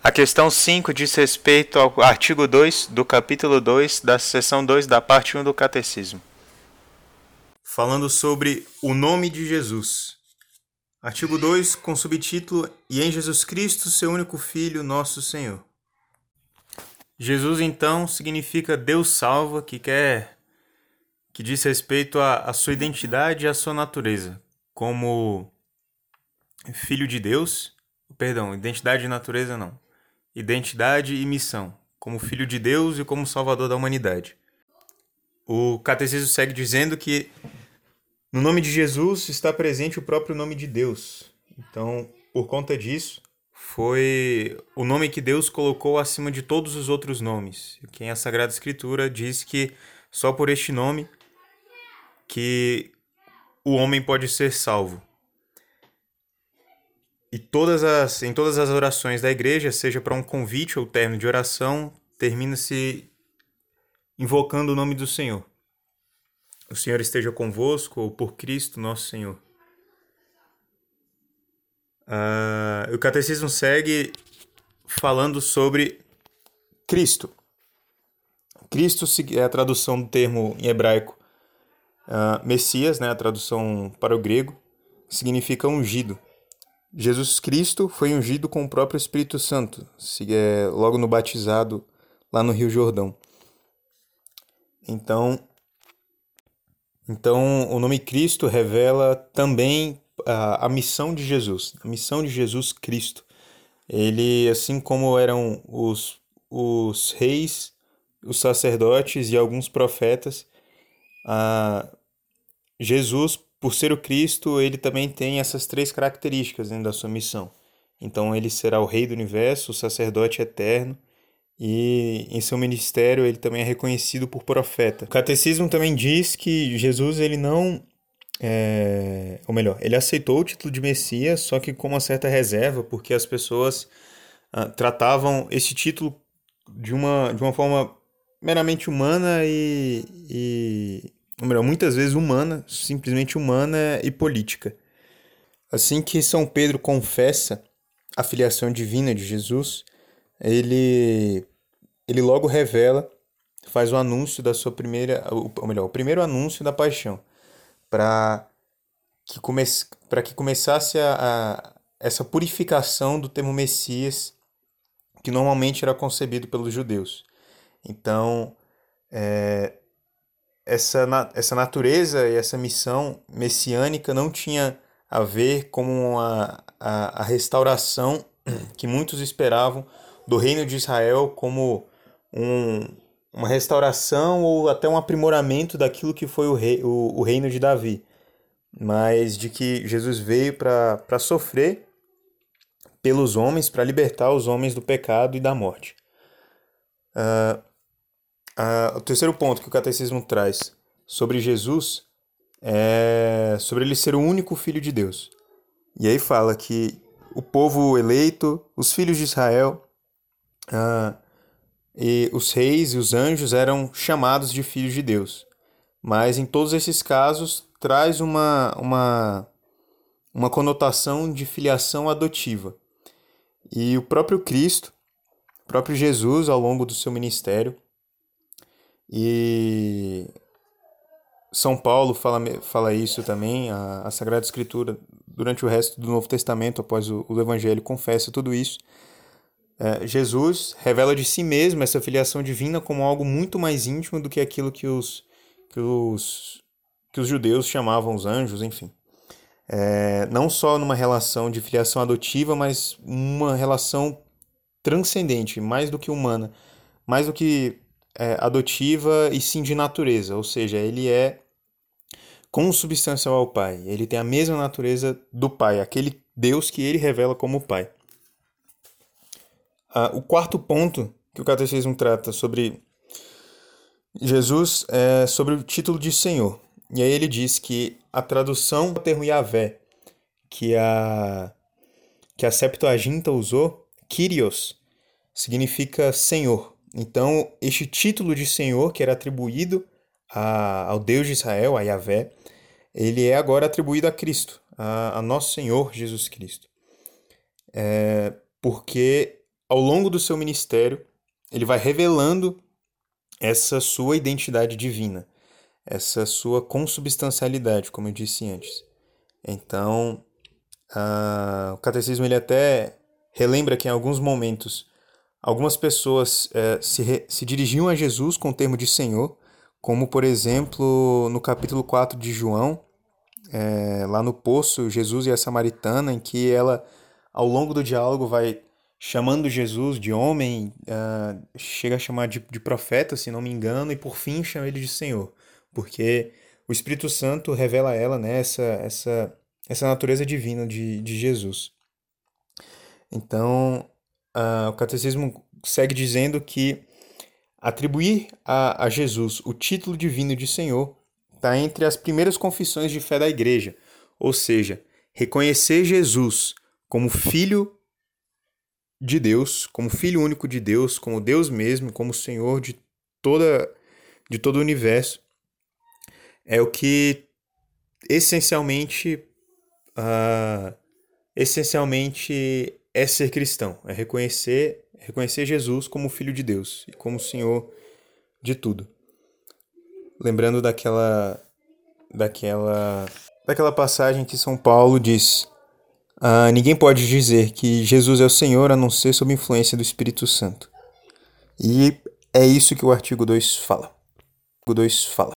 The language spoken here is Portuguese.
A questão 5 diz respeito ao artigo 2 do capítulo 2 da seção 2 da parte 1 do Catecismo. Falando sobre o nome de Jesus. Artigo 2, com subtítulo E em Jesus Cristo, seu único Filho, nosso Senhor. Jesus, então, significa Deus salva, que quer que diz respeito à, à sua identidade e à sua natureza, como filho de Deus, perdão, identidade e natureza não identidade e missão, como filho de Deus e como salvador da humanidade. O catecismo segue dizendo que no nome de Jesus está presente o próprio nome de Deus. Então, por conta disso, foi o nome que Deus colocou acima de todos os outros nomes. Quem a Sagrada Escritura diz que só por este nome que o homem pode ser salvo. E todas as, em todas as orações da igreja, seja para um convite ou término de oração, termina-se invocando o nome do Senhor. O Senhor esteja convosco, ou por Cristo nosso Senhor. Uh, o catecismo segue falando sobre Cristo. Cristo é a tradução do termo em hebraico uh, Messias, né, a tradução para o grego, significa ungido. Jesus Cristo foi ungido com o próprio Espírito Santo, é logo no batizado lá no Rio Jordão. Então, então o nome Cristo revela também a, a missão de Jesus, a missão de Jesus Cristo. Ele, assim como eram os, os reis, os sacerdotes e alguns profetas, a Jesus por ser o Cristo, ele também tem essas três características dentro da sua missão. Então, ele será o Rei do universo, o sacerdote eterno, e em seu ministério ele também é reconhecido por profeta. O catecismo também diz que Jesus ele não é, ou melhor, ele aceitou o título de Messias, só que com uma certa reserva, porque as pessoas ah, tratavam esse título de uma, de uma forma meramente humana e, e ou melhor, muitas vezes humana, simplesmente humana e política. Assim que São Pedro confessa a filiação divina de Jesus, ele, ele logo revela, faz o anúncio da sua primeira, ou melhor, o primeiro anúncio da paixão, para que, come, que começasse a, a, essa purificação do termo Messias, que normalmente era concebido pelos judeus. Então, é, essa, essa natureza e essa missão messiânica não tinha a ver com a, a, a restauração que muitos esperavam do reino de Israel como um, uma restauração ou até um aprimoramento daquilo que foi o, rei, o, o reino de Davi, mas de que Jesus veio para sofrer pelos homens, para libertar os homens do pecado e da morte. Uh, Uh, o terceiro ponto que o catecismo traz sobre Jesus é sobre ele ser o único filho de Deus. E aí fala que o povo eleito, os filhos de Israel, uh, e os reis e os anjos eram chamados de filhos de Deus. Mas em todos esses casos traz uma, uma, uma conotação de filiação adotiva. E o próprio Cristo, o próprio Jesus, ao longo do seu ministério, e São Paulo fala, fala isso também, a, a Sagrada Escritura, durante o resto do Novo Testamento, após o, o Evangelho, confessa tudo isso. É, Jesus revela de si mesmo essa filiação divina como algo muito mais íntimo do que aquilo que os, que os, que os judeus chamavam os anjos, enfim. É, não só numa relação de filiação adotiva, mas uma relação transcendente, mais do que humana, mais do que é, adotiva e sim de natureza, ou seja, ele é consubstancial ao Pai. Ele tem a mesma natureza do Pai, aquele Deus que ele revela como Pai. Ah, o quarto ponto que o Catecismo trata sobre Jesus é sobre o título de Senhor. E aí ele diz que a tradução do termo Yahvé, que a, que a Septuaginta usou, Kyrios, significa Senhor. Então, este título de Senhor, que era atribuído a, ao Deus de Israel, a Yahvé, ele é agora atribuído a Cristo, a, a nosso Senhor Jesus Cristo. É, porque ao longo do seu ministério, ele vai revelando essa sua identidade divina, essa sua consubstancialidade, como eu disse antes. Então, o catecismo ele até relembra que em alguns momentos algumas pessoas é, se, se dirigiam a Jesus com o termo de Senhor, como por exemplo no capítulo 4 de João, é, lá no poço, Jesus e a samaritana, em que ela, ao longo do diálogo, vai chamando Jesus de homem, uh, chega a chamar de, de profeta, se não me engano, e por fim chama ele de Senhor, porque o Espírito Santo revela a ela né, essa, essa, essa natureza divina de, de Jesus. Então, uh, o catecismo segue dizendo que atribuir a, a Jesus o título divino de Senhor está entre as primeiras confissões de fé da Igreja, ou seja, reconhecer Jesus como Filho de Deus, como Filho único de Deus, como Deus mesmo, como Senhor de toda de todo o universo, é o que essencialmente uh, essencialmente é ser cristão, é reconhecer reconhecer Jesus como Filho de Deus e como Senhor de tudo. Lembrando daquela daquela daquela passagem que São Paulo diz ah, ninguém pode dizer que Jesus é o Senhor a não ser sob influência do Espírito Santo. E é isso que o artigo 2 fala. O 2 fala.